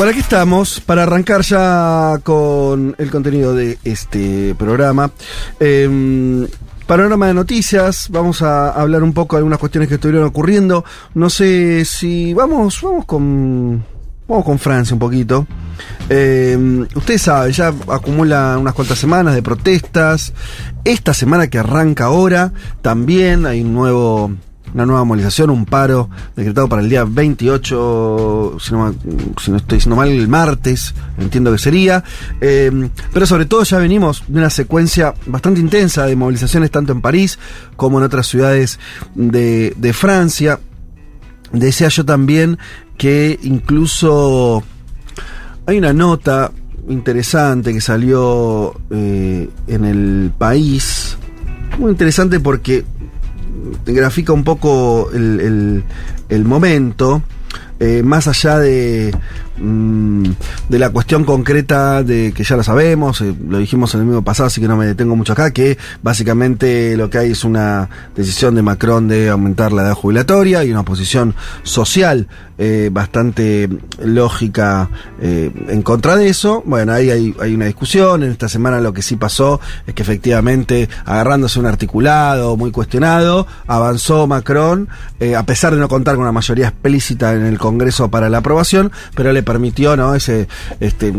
Bueno, aquí estamos para arrancar ya con el contenido de este programa. Eh, panorama de noticias, vamos a hablar un poco de algunas cuestiones que estuvieron ocurriendo. No sé si vamos, vamos con, vamos con Francia un poquito. Eh, ustedes saben, ya acumula unas cuantas semanas de protestas. Esta semana que arranca ahora, también hay un nuevo una nueva movilización, un paro decretado para el día 28, si no, si no estoy diciendo mal, el martes, entiendo que sería. Eh, pero sobre todo ya venimos de una secuencia bastante intensa de movilizaciones tanto en París como en otras ciudades de, de Francia. Decía yo también que incluso hay una nota interesante que salió eh, en el país, muy interesante porque grafica un poco el, el, momento, eh, más allá de, mm, de la cuestión concreta de que ya lo sabemos, eh, lo dijimos en el mismo pasado, así que no me detengo mucho acá, que básicamente lo que hay es una decisión de Macron de aumentar la edad jubilatoria y una posición social eh, bastante lógica eh, en contra de eso. Bueno, ahí hay, hay, una discusión. En esta semana lo que sí pasó es que efectivamente, agarrándose un articulado muy cuestionado, avanzó Macron, a pesar de no contar con una mayoría explícita en el Congreso para la aprobación, pero le permitió, ¿no? Ese, este,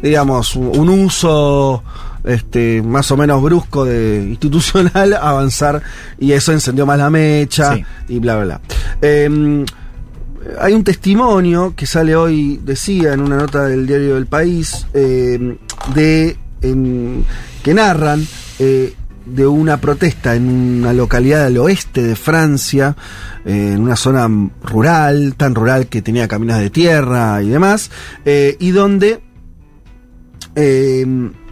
digamos, un uso este, más o menos brusco de institucional avanzar y eso encendió más la mecha sí. y bla bla bla. Eh, hay un testimonio que sale hoy, decía en una nota del diario del País, eh, de en, que narran eh, de una protesta en una localidad del oeste de Francia, eh, en una zona rural, tan rural que tenía caminos de tierra y demás, eh, y donde eh,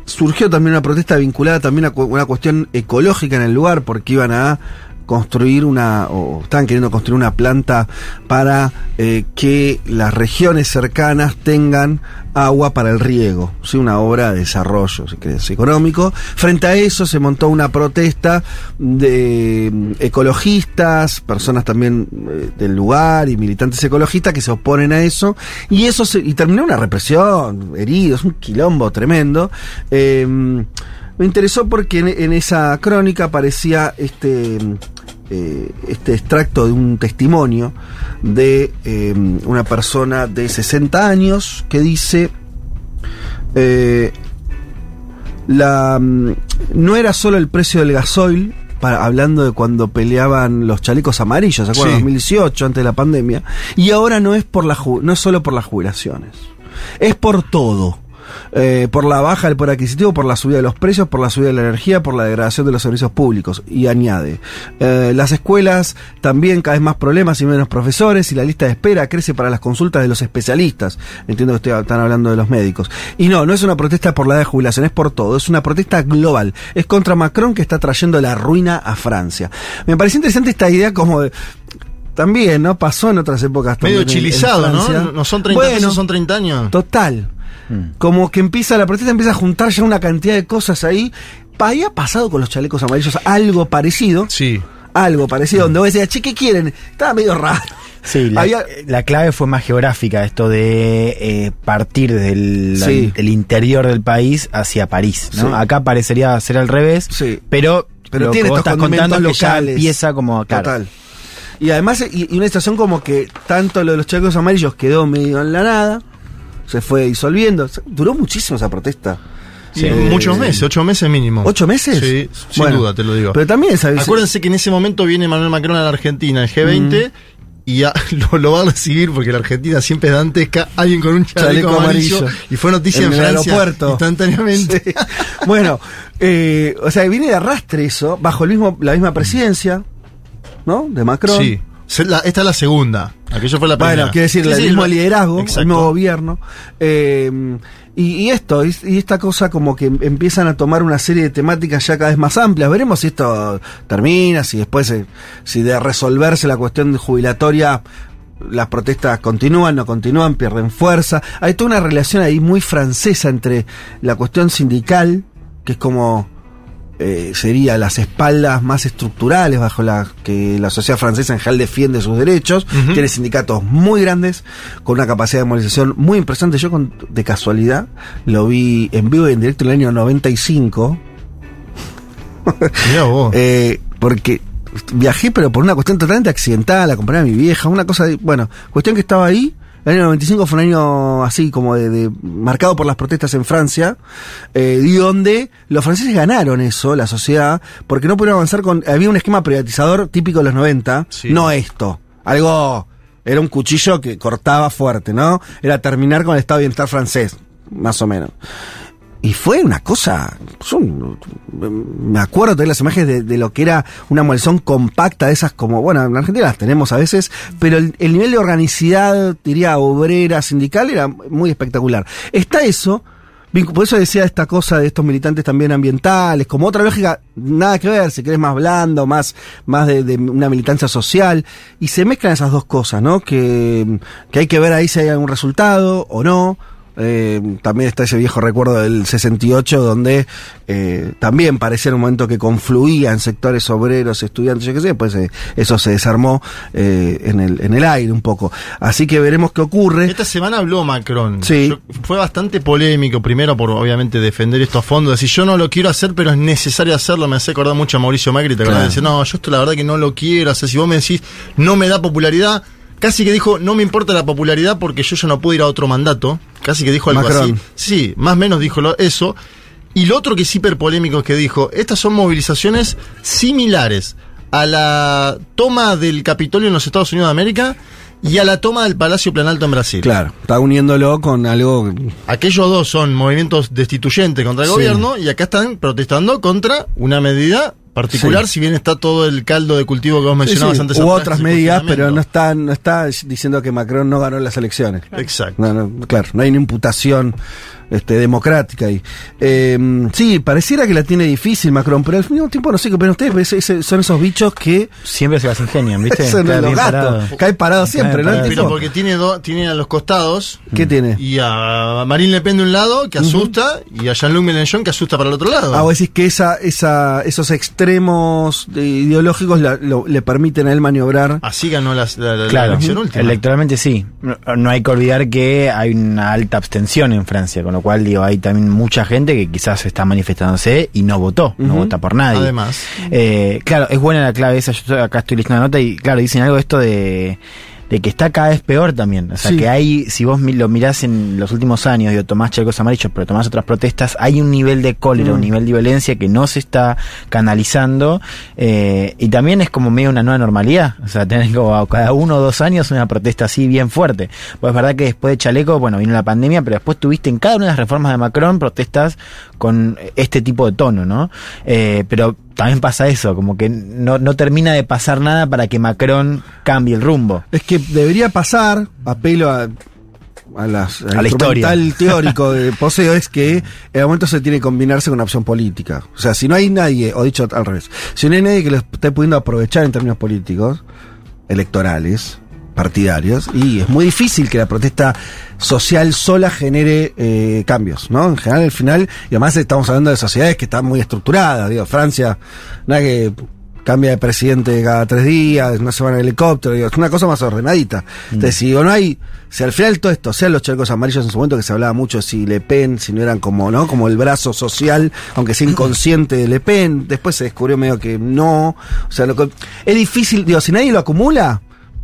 surgió también una protesta vinculada también a una cuestión ecológica en el lugar, porque iban a construir una, o están queriendo construir una planta para eh, que las regiones cercanas tengan agua para el riego, ¿sí? una obra de desarrollo si querés, económico. Frente a eso se montó una protesta de mm, ecologistas, personas también eh, del lugar y militantes ecologistas que se oponen a eso, y eso se, y terminó una represión, heridos, un quilombo tremendo. Eh, me interesó porque en, en, esa crónica aparecía este, eh, este extracto de un testimonio de eh, una persona de 60 años que dice eh, la no era solo el precio del gasoil para, hablando de cuando peleaban los chalecos amarillos, ¿se acuerdan? Sí. 2018, antes de la pandemia. Y ahora no es por la no es solo por las jubilaciones, es por todo. Eh, por la baja del poder adquisitivo, por la subida de los precios, por la subida de la energía, por la degradación de los servicios públicos. Y añade, eh, las escuelas también cada vez más problemas y menos profesores y la lista de espera crece para las consultas de los especialistas. Entiendo que ustedes están hablando de los médicos. Y no, no es una protesta por la edad de jubilación, es por todo, es una protesta global. Es contra Macron que está trayendo la ruina a Francia. Me pareció interesante esta idea como de también, ¿no? Pasó en otras épocas también. Medio chilizado, ¿no? No son 30 bueno, pesos, son 30 años. Total. Mm. Como que empieza la protesta, empieza a juntar ya una cantidad de cosas ahí. Había pasado con los chalecos amarillos algo parecido. Sí. Algo parecido, mm. donde vos decías, che, ¿qué quieren? Estaba medio raro. Sí, la, Había... la, clave fue más geográfica, esto de eh, partir del sí. el interior del país hacia París. ¿no? Sí. Acá parecería ser al revés, sí. pero, pero tiene que estos estás contando locales. que ya empieza como claro, Total. Y además, y, y una situación como que tanto lo de los chalecos amarillos quedó medio en la nada, se fue disolviendo. Duró muchísimo esa protesta. Sí, eh, muchos meses, ocho meses mínimo. ¿Ocho meses? Sí, sin bueno, duda, te lo digo. Pero también sabes. Acuérdense que en ese momento viene Manuel Macron a la Argentina, el G20, mm. y a, lo, lo, va a recibir porque la Argentina siempre es dantesca, alguien con un chaleco, chaleco amarillo, amarillo, y fue noticia en, en Francia aeropuerto. instantáneamente. Sí. bueno, eh, o sea, viene de arrastre eso, bajo el mismo, la misma presidencia, ¿no? De Macron. Sí. La, esta es la segunda. Aquello fue la primera. Bueno, quiere decir, sí, el sí, mismo lo, liderazgo, exacto. el nuevo gobierno. Eh, y, y, esto, y, y, esta cosa como que empiezan a tomar una serie de temáticas ya cada vez más amplias. Veremos si esto termina, si después, eh, si de resolverse la cuestión jubilatoria, las protestas continúan, no continúan, pierden fuerza. Hay toda una relación ahí muy francesa entre la cuestión sindical, que es como eh, sería las espaldas más estructurales bajo las que la sociedad francesa en general defiende sus derechos. Tiene sindicatos muy grandes, con una capacidad de movilización muy impresionante. Yo con, de casualidad lo vi en vivo y en directo en el año 95. vos. eh, porque viajé, pero por una cuestión totalmente accidental, acompañé a mi vieja, una cosa, de, bueno, cuestión que estaba ahí. El año 95 fue un año así como de, de marcado por las protestas en Francia, eh, y donde los franceses ganaron eso, la sociedad, porque no pudieron avanzar con... Había un esquema privatizador típico de los 90, Sí. no esto, algo... Era un cuchillo que cortaba fuerte, ¿no? Era terminar con el estado de bienestar francés, más o menos. Y fue una cosa. son- me acuerdo de las imágenes de, de lo que era una molesón compacta de esas, como, bueno, en Argentina las tenemos a veces, pero el, el nivel de organicidad, diría, obrera, sindical, era muy espectacular. Está eso. Por eso decía esta cosa de estos militantes también ambientales, como otra lógica, nada que ver, si querés más blando, más, más de, de una militancia social, y se mezclan esas dos cosas, ¿no? Que, que hay que ver ahí si hay algún resultado o no. Eh, también está ese viejo recuerdo del 68 donde eh, también parecía un momento que confluían sectores obreros, estudiantes, yo qué sé, pues eh, eso se desarmó eh, en, el, en el aire un poco. Así que veremos qué ocurre. Esta semana habló Macron. Sí. Yo- fue bastante polémico, primero por obviamente defender esto a fondo, decir yo no lo quiero hacer, pero es necesario hacerlo. Me hace acordar mucho a Mauricio Macri, te Claro. de decir, no, yo esto la verdad que no lo quiero hacer. Si vos me decís, no me da popularidad, casi que dijo, no me importa la popularidad porque yo ya no puedo ir a otro mandato. Casi que dijo algo Macron. así. Sí, más o menos dijo lo- eso. Y lo otro que es hiper polémico es que dijo, estas son movilizaciones similares a la toma del Capitolio en los Estados Unidos de América y a la toma del Palacio Planalto en Brasil. Claro, está uniéndolo con algo. Aquellos dos son movimientos destituyentes contra el Sí. gobierno y acá están protestando contra una medida particular, Sí. si bien está todo el caldo de cultivo que vos mencionabas sí, antes. hubo atrás, otras medidas, pero no está, no está diciendo que Macron no ganó las elecciones. Exacto. No, no, claro, no hay una imputación este, democrática ahí. Eh, sí, pareciera que la tiene difícil Macron, pero al mismo tiempo no sé qué opinan ustedes, pero ese- ese- son esos bichos que Siempre se las ingenian, ¿viste? son los gatos, parado. cae parado siempre, Cae ¿no? Pero porque tiene, do- tiene a los costados ¿Qué tiene? y a Marine Le Pen de un lado, que asusta, y a Jean-Luc Mélenchon, que asusta para el otro lado. Ah, vos decís que esa, esa, esos extremos de- ideológicos la- lo- le permiten a él maniobrar. Así ganó la, la- la Claro, elección última. electoralmente sí. No, no hay que olvidar que hay una alta abstención en Francia, con lo cual digo, hay también mucha gente que quizás está manifestándose y no votó, no vota por nadie. Además. Eh, claro, es buena la clave esa, yo acá estoy leyendo la nota y claro, dicen algo de esto de, de que está cada vez peor también. O sea, Sí. que hay, si vos lo mirás en los últimos años, digo, tomás chalecos amarillos, pero tomás otras protestas, hay un nivel de cólera, Mm. un nivel de violencia que no se está canalizando eh, y también es como medio una nueva normalidad. O sea, tener como cada uno o dos años una protesta así bien fuerte. Pues es verdad que después de chaleco, bueno, vino la pandemia, pero después tuviste en cada una de las reformas de Macron protestas con este tipo de tono, ¿no? Eh, pero también pasa eso, como que no, no termina de pasar nada para que Macron cambie el rumbo. Es que debería pasar, apelo a, a, las, al A la historia. instrumental teórico de Poseo, es que en el momento se tiene que combinarse con una opción política. O sea, si no hay nadie, o dicho al revés, si no hay nadie que lo esté pudiendo aprovechar en términos políticos, electorales, partidarios, y es muy difícil que la protesta social sola genere eh, cambios, ¿no? En general, al final, y además estamos hablando de sociedades que están muy estructuradas, digo, Francia, nada que cambia de presidente cada tres días, no se van en helicóptero, digo, es una cosa más ordenadita. Entonces, si no hay, si al final todo esto, sean los chalecos amarillos en su momento que se hablaba mucho de si Le Pen, si no eran como, ¿no? Como el brazo social, aunque sea inconsciente de Le Pen, después se descubrió medio que no, o sea, lo que, es difícil, digo, si nadie lo acumula,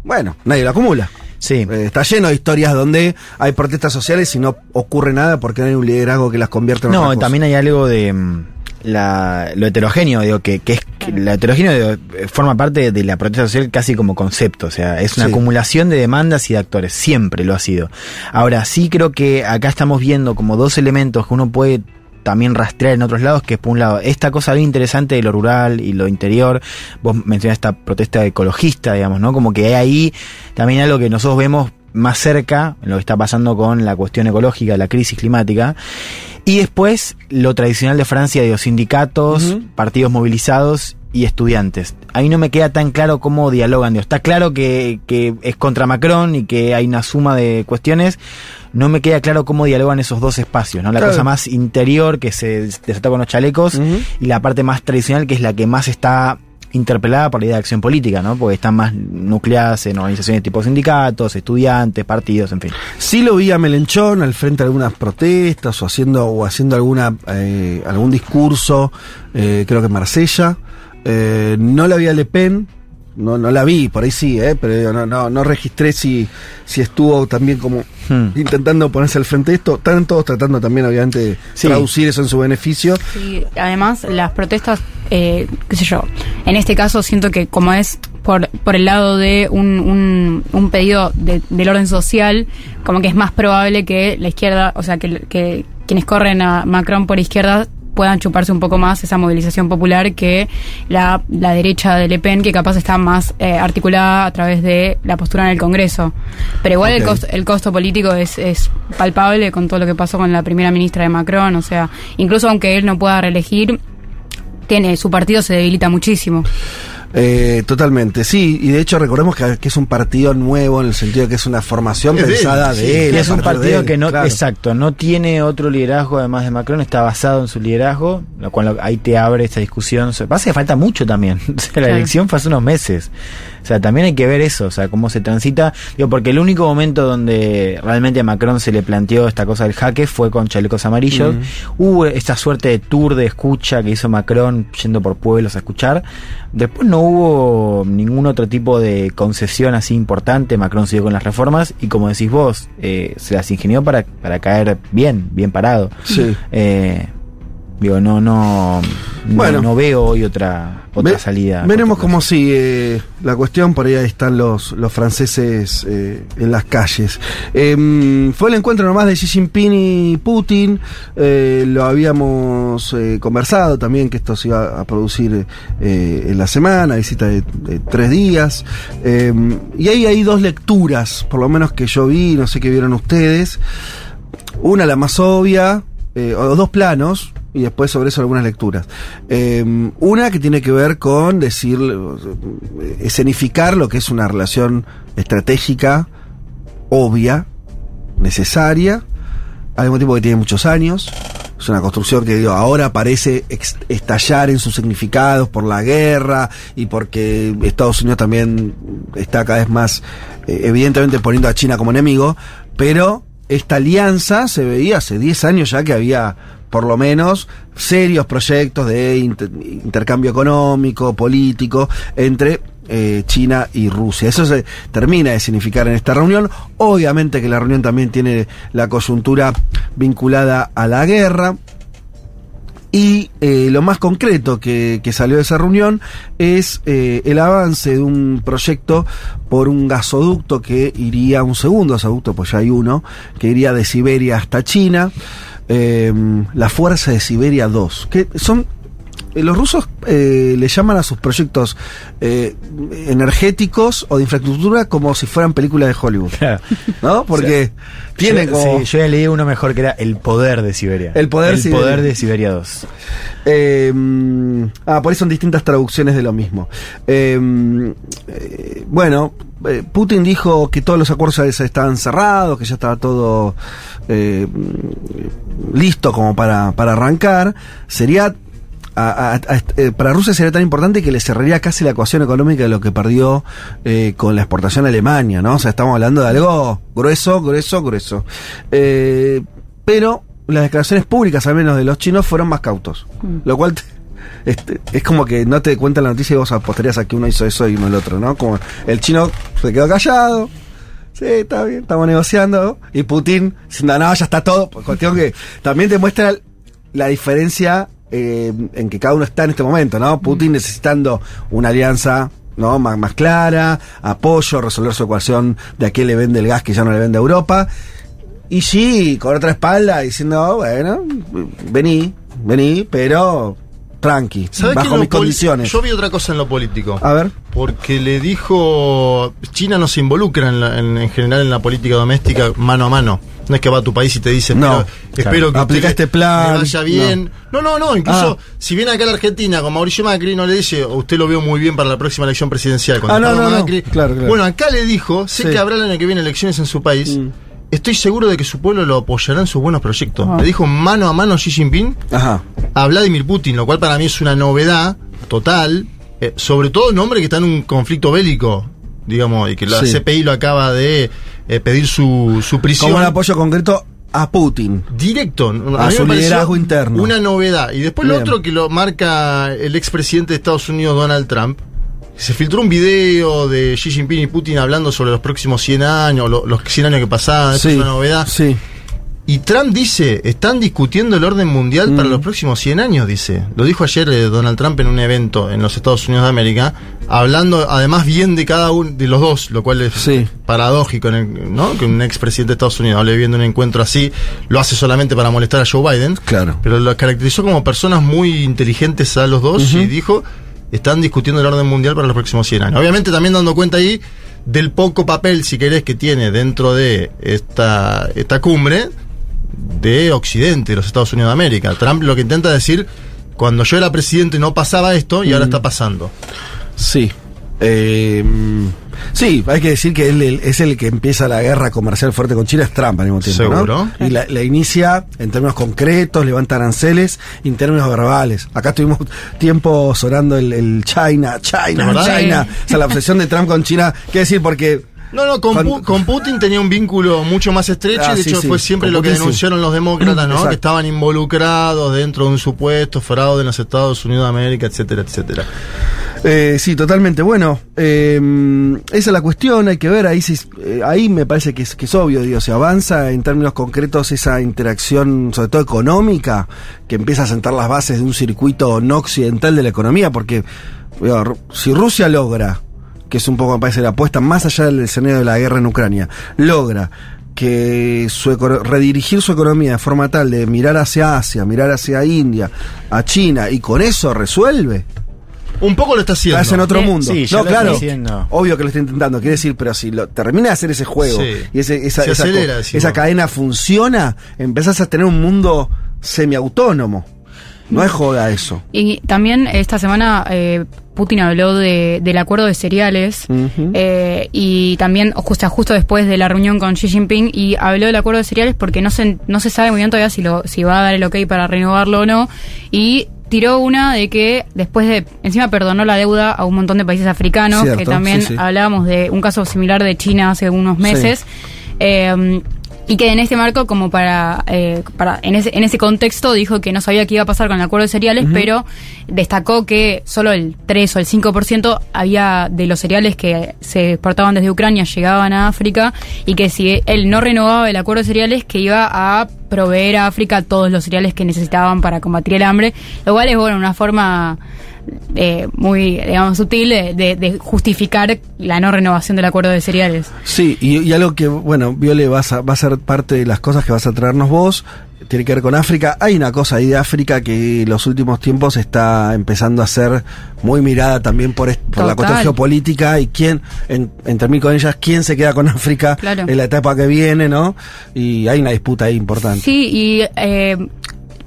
bueno, nadie lo acumula. Sí. Eh, está lleno de historias donde hay protestas sociales y no ocurre nada porque no hay un liderazgo que las convierta en No, otra cosa. también hay algo de mm, la, lo heterogéneo, digo, que, que es que la heterogéneo digo, forma parte de la protesta social casi como concepto, o sea, es una Sí. acumulación de demandas y de actores, siempre lo ha sido. Ahora, sí creo que acá estamos viendo como dos elementos que uno puede también rastrear en otros lados, que es por un lado, esta cosa bien interesante de lo rural y lo interior, vos mencionaste esta protesta ecologista, digamos, ¿no? Como que hay ahí también algo que nosotros vemos más cerca, en lo que está pasando con la cuestión ecológica, la crisis climática, y después lo tradicional de Francia, de los sindicatos, partidos movilizados y estudiantes. Ahí no me queda tan claro cómo dialogan. Dios. Está claro que, que es contra Macron y que hay una suma de cuestiones. No me queda claro cómo dialogan esos dos espacios, ¿no? La Claro. cosa más interior que se desata con los chalecos y la parte más tradicional que es la que más está interpelada por la idea de acción política, ¿no? Porque están más nucleadas en organizaciones tipo sindicatos, estudiantes, partidos, en fin. Sí lo vi a Melenchón al frente de algunas protestas o haciendo o haciendo alguna eh, algún discurso, eh, creo que en Marsella. Eh, no la vi a Le Pen, no, no la vi, por ahí sí, eh, pero digo, no, no, no registré si, si estuvo también como Hmm. intentando ponerse al frente de esto. Están todos tratando también, obviamente, de Sí. traducir eso en su beneficio. Sí, además las protestas, eh, qué sé yo, en este caso siento que como es por, por el lado de un, un, un pedido de- del orden social, como que es más probable que la izquierda, o sea, que, que quienes corren a Macron por izquierda puedan chuparse un poco más esa movilización popular que la, la derecha de Le Pen, que capaz está más eh, articulada a través de la postura en el Congreso. Pero igual el, costo, el costo político es, es palpable con todo lo que pasó con la primera ministra de Macron, o sea, incluso aunque él no pueda reelegir, tiene su partido se debilita muchísimo. Eh, totalmente, sí, y de hecho recordemos que, que es un partido nuevo en el sentido de que es una formación Es de él, pensada sí. de él. Y es un partido él, que no, claro. exacto, no tiene otro liderazgo además de Macron, está basado en su liderazgo, lo cual ahí te abre esta discusión. Pasa que falta mucho también. La Claro. elección fue hace unos meses. O sea, también hay que ver eso, o sea, cómo se transita. Digo, porque el único momento donde realmente a Macron se le planteó esta cosa del jaque fue con chalecos amarillos. Hubo esta suerte de tour de escucha que hizo Macron yendo por pueblos a escuchar. Después no hubo ningún otro tipo de concesión así importante. Macron siguió con las reformas y como decís vos, eh, se las ingenió para, para caer bien, bien parado. Sí. Eh, digo, no, no, no, Bueno. no veo hoy otra, otra Ve- salida. Veremos cómo sigue la cuestión. Por ahí están los, los franceses eh, en las calles. Em, fue el encuentro nomás de Xi Jinping y Putin. Eh, lo habíamos eh, conversado también que esto se iba a producir en la semana, visita de, de tres días. Em, y ahí hay dos lecturas, por lo menos que yo vi, no sé qué vieron ustedes. Una, la más obvia, o dos planos, y después sobre eso algunas lecturas. Eh, una que tiene que ver con decir, escenificar lo que es una relación estratégica, obvia, necesaria, al mismo tiempo que tiene muchos años. Es una construcción que digo, ahora parece estallar en sus significados por la guerra y porque Estados Unidos también está cada vez más eh, evidentemente poniendo a China como enemigo, pero esta alianza se veía hace 10 años ya que había por lo menos serios proyectos de inter- intercambio económico, político entre eh, China y Rusia. Eso se termina de significar en esta reunión. Obviamente que la reunión también tiene la coyuntura vinculada a la guerra. Y eh, lo más concreto que, que salió de esa reunión es eh, el avance de un proyecto por un gasoducto que iría, un segundo gasoducto, pues ya hay uno, que iría de Siberia hasta China, eh, la Fuerza de Siberia 2, que son los rusos eh, le llaman a sus proyectos eh, energéticos o de infraestructura como si fueran películas de Hollywood, Claro. ¿no? Porque tienen yo, como... sí, yo ya leí uno mejor que era El Poder de Siberia. El Poder El Siberia. Poder de Siberia 2. Eh, ah, por ahí son distintas traducciones de lo mismo. Eh, eh, bueno, eh, Putin dijo que todos los acuerdos estaban cerrados, que ya estaba todo eh, listo como para, para arrancar. Sería. A- a- a- eh, para Rusia sería tan importante que le cerraría casi la ecuación económica de lo que perdió eh, con la exportación a Alemania, ¿no? O sea, estamos hablando de algo grueso, grueso, grueso. Eh, pero las declaraciones públicas, al menos de los chinos, fueron más cautos. Lo cual te- este, es como que no te cuentan la noticia y vos apostarías a que uno hizo eso y uno el otro, ¿no? Como el chino se quedó callado. Sí, está bien, estamos negociando. Y Putin diciendo, no, ya está todo. Pues, Cuestión que también te muestra la diferencia eh, en que cada uno está en este momento, ¿no? Putin necesitando una alianza ¿no? Más, más clara, apoyo, resolver su ecuación de a qué le vende el gas que ya no le vende a Europa. Y sí, con otra espalda, diciendo, bueno, vení, vení, pero tranqui, ¿Sabés que bajo mis condiciones. Yo vi otra cosa en lo político. A ver. Porque le dijo, China no se involucra en, la- en- en general en la política doméstica mano a mano. No es que va a tu país y te dice, No, "Pero espero que Aplica usted este plan". le vaya bien. No, no, no, incluso Ah. si viene acá a la Argentina con Mauricio Macri, no le dice, usted lo veo muy bien para la próxima elección presidencial. Cuando Ah, no, no, no. Macri. Claro, claro. Bueno, acá le dijo, sé Sí. que habrá el año que viene elecciones en su país. Mm. Estoy seguro de que su pueblo lo apoyará en sus buenos proyectos. Ah. Le dijo mano a mano Xi Jinping Ajá. a Vladimir Putin, lo cual para mí es una novedad total, eh, sobre todo un hombre que está en un conflicto bélico, digamos, y que la Sí. CPI lo acaba de eh, pedir su, su prisión. Como un apoyo concreto a Putin. Directo, a, A su liderazgo interno. Una novedad. Y después lo otro que lo marca el expresidente de Estados Unidos, Donald Trump. Se filtró un video de Xi Jinping y Putin hablando sobre los próximos 100 años, lo- los 100 años que pasaban, eso es una novedad. Sí. Y Trump dice, están discutiendo el orden mundial para los próximos 100 años, dice. Lo dijo ayer eh, Donald Trump en un evento en los Estados Unidos de América, hablando además bien de cada uno de los dos, lo cual es Sí. paradójico, en el- ¿no? Que un expresidente de Estados Unidos hable bien de un encuentro así, lo hace solamente para molestar a Joe Biden. Claro. Pero lo caracterizó como personas muy inteligentes a los dos y dijo, están discutiendo el orden mundial para los próximos 100 años. Obviamente también dando cuenta ahí del poco papel, si querés, que tiene dentro de esta, esta cumbre de Occidente, de los Estados Unidos de América. Trump lo que intenta decir, cuando yo era presidente no pasaba esto y ahora está pasando. Sí. Eh, sí, hay que decir que él, él es el que empieza la guerra comercial fuerte con China, es Trump al mismo tiempo. ¿no? Seguro. Y la, la inicia en términos concretos, levanta aranceles, y en términos verbales. Acá estuvimos tiempo sonando el, el China, China. China. Sí. O sea, la obsesión de Trump con China, ¿qué decir? Porque. No, no, con, Cuando- con Putin tenía un vínculo mucho más estrecho Ah, y de sí, hecho sí, fue siempre con lo que sí. denunciaron los demócratas, ¿no? Exacto. Que estaban involucrados dentro de un supuesto fraude en los Estados Unidos de América, etcétera, etcétera. Eh, sí, totalmente. Bueno, eh, esa es la cuestión, hay que ver, ahí, sí, eh, ahí me parece que es, que es obvio, digo, se avanza en términos concretos esa interacción, sobre todo económica, que empieza a sentar las bases de un circuito no occidental de la economía, porque si Rusia logra, que es un poco, me parece, la apuesta más allá del escenario de la guerra en Ucrania, logra que su redirigir su economía de forma tal de mirar hacia Asia, mirar hacia India, a China, y con eso resuelve, Un poco lo está haciendo. Estás en otro Sí, mundo. sí, no, claro. diciendo. Obvio que lo está intentando. Quiere decir, pero si lo termina de hacer ese juego Sí. y ese- esa, esa acelera, co- decís esa cadena funciona, empezás a tener un mundo semiautónomo. No es joda eso. Y también esta semana eh, Putin habló de, del acuerdo de cereales eh, y también justo, justo después de la reunión con Xi Jinping y habló del acuerdo de cereales porque no se, no se sabe muy bien todavía si, lo, si va a dar el ok para renovarlo o no y tiró una de que después de encima perdonó la deuda a un montón de países africanos Cierto, que también sí, sí. hablábamos de un caso similar de China hace unos meses Eh, y que en este marco, como para, eh, para en, ese, en ese contexto, dijo que no sabía qué iba a pasar con el acuerdo de cereales, pero destacó que solo el 3 o el 5% había de los cereales que se exportaban desde Ucrania llegaban a África y que si él no renovaba el acuerdo de cereales, que iba a proveer a África todos los cereales que necesitaban para combatir el hambre, lo cual es bueno una forma eh, muy, digamos, sutil de, de- de justificar la no renovación del acuerdo de cereales. Sí, y, y algo que, bueno, Viole, vas a, va a ser parte de las cosas que vas a traernos vos. Tiene que ver con África. Hay una cosa ahí de África que en los últimos tiempos está empezando a ser muy mirada también por, por la cuestión geopolítica y quién, en, en términos con ellas, quién se queda con África Claro. en la etapa que viene, ¿no? Y hay una disputa ahí importante. Sí, y eh,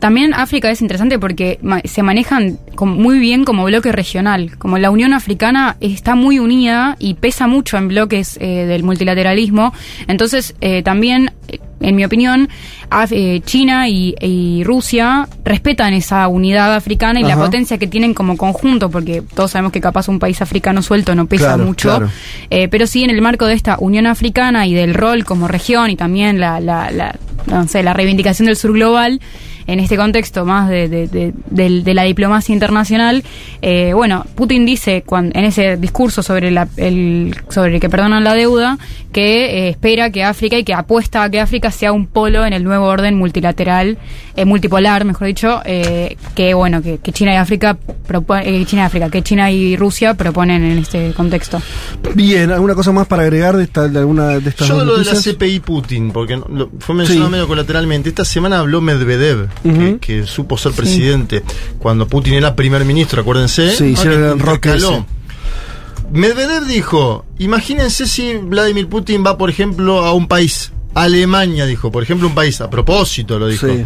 también África es interesante porque ma- se manejan muy bien como bloque regional. Como la Unión Africana está muy unida y pesa mucho en bloques eh, del multilateralismo. Entonces, eh, también, eh, en mi opinión, Af- eh, China y, y Rusia respetan esa unidad africana y la potencia que tienen como conjunto, porque todos sabemos que capaz un país africano suelto no pesa Claro, mucho. claro. Eh, pero sí en el marco de esta Unión Africana y del rol como región y también la, la, la, no sé, la reivindicación del sur global, en este contexto más de, de, de- del- de la diplomacia internacional, eh, bueno, Putin dice cuan- en ese discurso sobre, la, el, sobre que perdonan la deuda que eh, espera que África y que apuesta a que África sea un polo en el nuevo orden multilateral, eh, multipolar, mejor dicho, eh, que bueno, que, que China y África propo- eh, China y África, que China y Rusia proponen en este contexto. Bien, ¿alguna cosa más para agregar de, esta, de alguna de estas Yo lo de la? CPI Putin, porque no- lo- fue mencionado Sí. medio colateralmente. Esta semana habló Medvedev, Que, que supo ser presidente cuando Putin era primer ministro, acuérdense. Sí, hicieron el. Medvedev dijo, imagínense si Vladimir Putin va, por ejemplo, a un país, Alemania, dijo, por ejemplo, un país, a propósito lo dijo. Sí.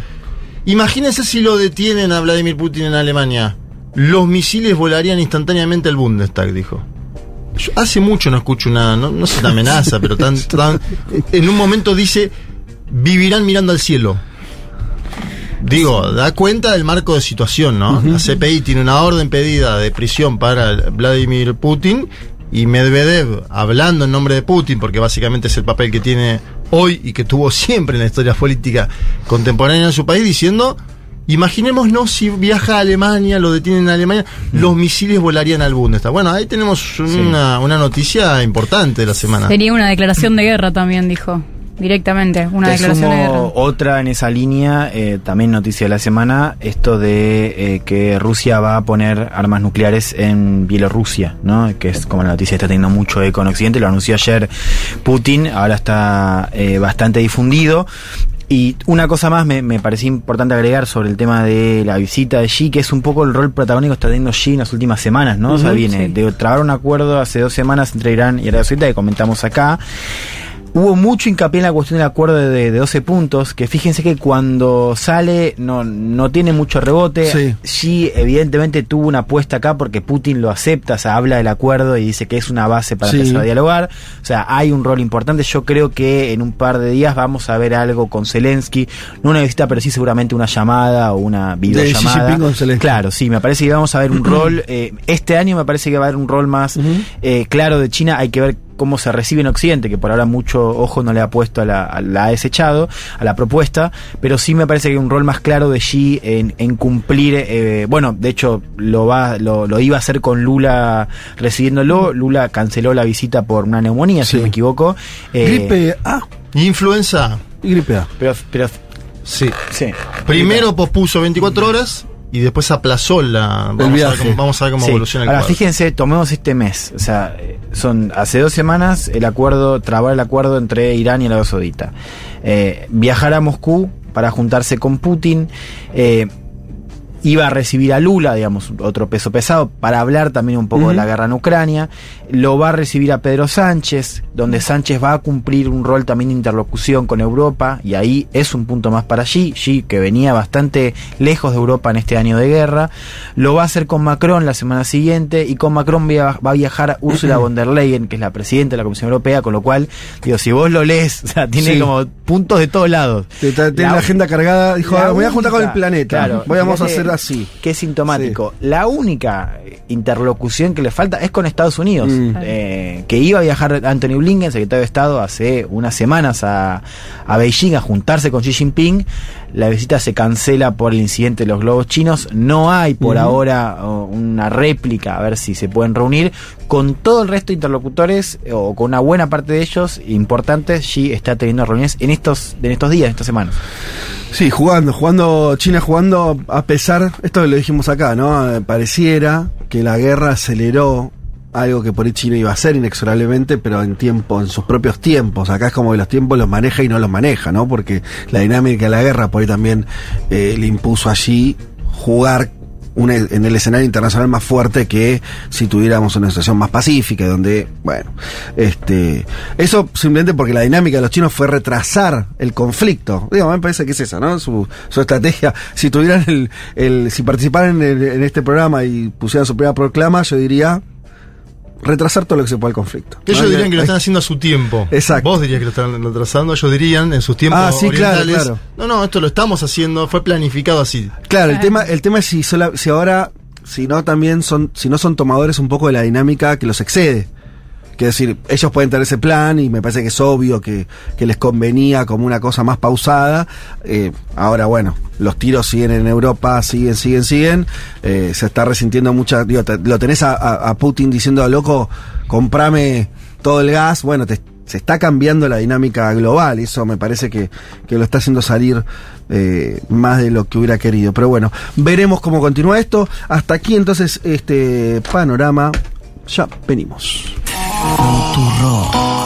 Imagínense si lo detienen a Vladimir Putin en Alemania. Los misiles volarían instantáneamente al Bundestag, dijo. Yo hace mucho no escucho una, no, no sé una amenaza, pero tan, tan- en un momento dice, vivirán mirando al cielo. Digo, da cuenta del marco de situación, ¿no? La CPI tiene una orden pedida de prisión para Vladimir Putin y Medvedev, hablando en nombre de Putin, porque básicamente es el papel que tiene hoy y que tuvo siempre en la historia política contemporánea de su país, diciendo, imaginémonos si viaja a Alemania, lo detienen en Alemania, los misiles volarían al Bundestag. Bueno, ahí tenemos una, una noticia importante de la semana. Sería una declaración de guerra también, dijo. Directamente, una Te declaración de guerra. otra en esa línea, eh, también noticia de la semana, esto de eh, que Rusia va a poner armas nucleares en Bielorrusia, ¿no? Que es como la noticia está teniendo mucho eco en Occidente, lo anunció ayer Putin, ahora está eh, bastante difundido. Y una cosa más me, me parecía importante agregar sobre el tema de la visita de Xi, que es un poco el rol protagónico que está teniendo Xi en las últimas semanas, ¿no? o sea, viene sí. de trabar un acuerdo hace dos semanas entre Irán y Arabia Saudita que comentamos acá. Hubo mucho hincapié en la cuestión del acuerdo de, de 12 puntos, que fíjense que cuando sale no, no tiene mucho rebote. Sí. Sí, evidentemente tuvo una apuesta acá porque Putin lo acepta, o sea, habla del acuerdo y dice que es una base para Sí. empezar a dialogar. O sea, hay un rol importante. Yo creo que en un par de días vamos a ver algo con Zelensky. No una visita, pero sí seguramente una llamada o una videollamada. Jinping con Zelensky. Claro, sí, me parece que vamos a ver un rol. eh, este año me parece que va a haber un rol más eh, claro de China. Hay que ver cómo se recibe en Occidente, que por ahora mucho ojo no le ha puesto a la, a- la ha desechado, a la propuesta, pero sí me parece que hay un rol más claro de Xi en, en cumplir, eh, bueno, de hecho lo va, lo, lo iba a hacer con Lula recibiéndolo, Lula canceló la visita por una neumonía, si no me equivoco. Eh, Gripe A Influenza, y gripe A. Pero, pero sí. sí. Primero pospuso 24 horas y después aplazó la. Vamos, a ver viaje. cómo, vamos a ver cómo Sí. evoluciona el Ahora, cuadro. fíjense, tomemos este mes. O sea, eh, son hace dos semanas el acuerdo, trabar el acuerdo entre Irán y Arabia Saudita. Eh, viajar a Moscú para juntarse con Putin. eh, iba a recibir a Lula, digamos, otro peso pesado, para hablar también un poco de la guerra en Ucrania. Lo va a recibir a Pedro Sánchez, donde Sánchez va a cumplir un rol también de interlocución con Europa, y ahí es un punto más para Xi, Xi que venía bastante lejos de Europa en este año de guerra. Lo va a hacer con Macron la semana siguiente, y con Macron va a viajar Ursula von der Leyen, que es la presidenta de la Comisión Europea, con lo cual, digo, si vos lo lees, o sea, tiene Sí. como puntos de todos lados. Tiene la, agenda cargada. Dijo, la "Ah, me voy a juntar con el planeta. claro, voy vamos a fíjate así. Que es sintomático. La única interlocución que le falta es con Estados Unidos. Mm. eh, que iba a viajar Anthony Blinken, secretario de Estado, hace unas semanas a, a Beijing a juntarse con Xi Jinping. La visita se cancela por el incidente de los globos chinos. No hay por ahora oh, una réplica, a ver si se pueden reunir. Con todo el resto de interlocutores, o con una buena parte de ellos, importantes, Xi está teniendo reuniones en estos, en estos días, en estas semanas. Sí, jugando, jugando, China jugando a pesar, esto lo dijimos acá, ¿no? Eh, Pareciera que la guerra aceleró algo que por ahí China iba a hacer inexorablemente, pero en tiempo, en sus propios tiempos. Acá es como que los tiempos los maneja y no los maneja, ¿no? Porque la dinámica de la guerra por ahí también eh, le impuso allí jugar un- en el escenario internacional más fuerte que si tuviéramos una situación más pacífica, donde, bueno, este, eso simplemente porque la dinámica de los chinos fue retrasar el conflicto. Digo, me parece que es esa, ¿no? Su, su estrategia. Si tuvieran el, el si participaran en, en este programa y pusieran su primera proclama, yo diría retrasar todo lo que se pueda el conflicto. Ellos ¿No? dirían que lo están haciendo a su tiempo. Exacto. Vos dirías que lo están retrasando, ellos dirían en sus tiempos Ah, sí, claro. No, no, esto lo estamos haciendo, fue planificado así. Claro, el tema, el tema es si, sola- si ahora, si no también son, si no son tomadores un poco de la dinámica que los excede. Quiero decir, ellos pueden tener ese plan y me parece que es obvio que, que les convenía como una cosa más pausada. Eh, ahora, bueno, los tiros siguen en Europa, siguen, siguen, siguen. Eh, se está resintiendo mucha. Lo tenés a, Putin diciendo, loco, comprame todo el gas. Bueno, te- se está cambiando la dinámica global. Eso me parece que, que lo está haciendo salir eh, más de lo que hubiera querido. Pero bueno, veremos cómo continúa esto. Hasta aquí entonces este panorama. Ya venimos. Futuro.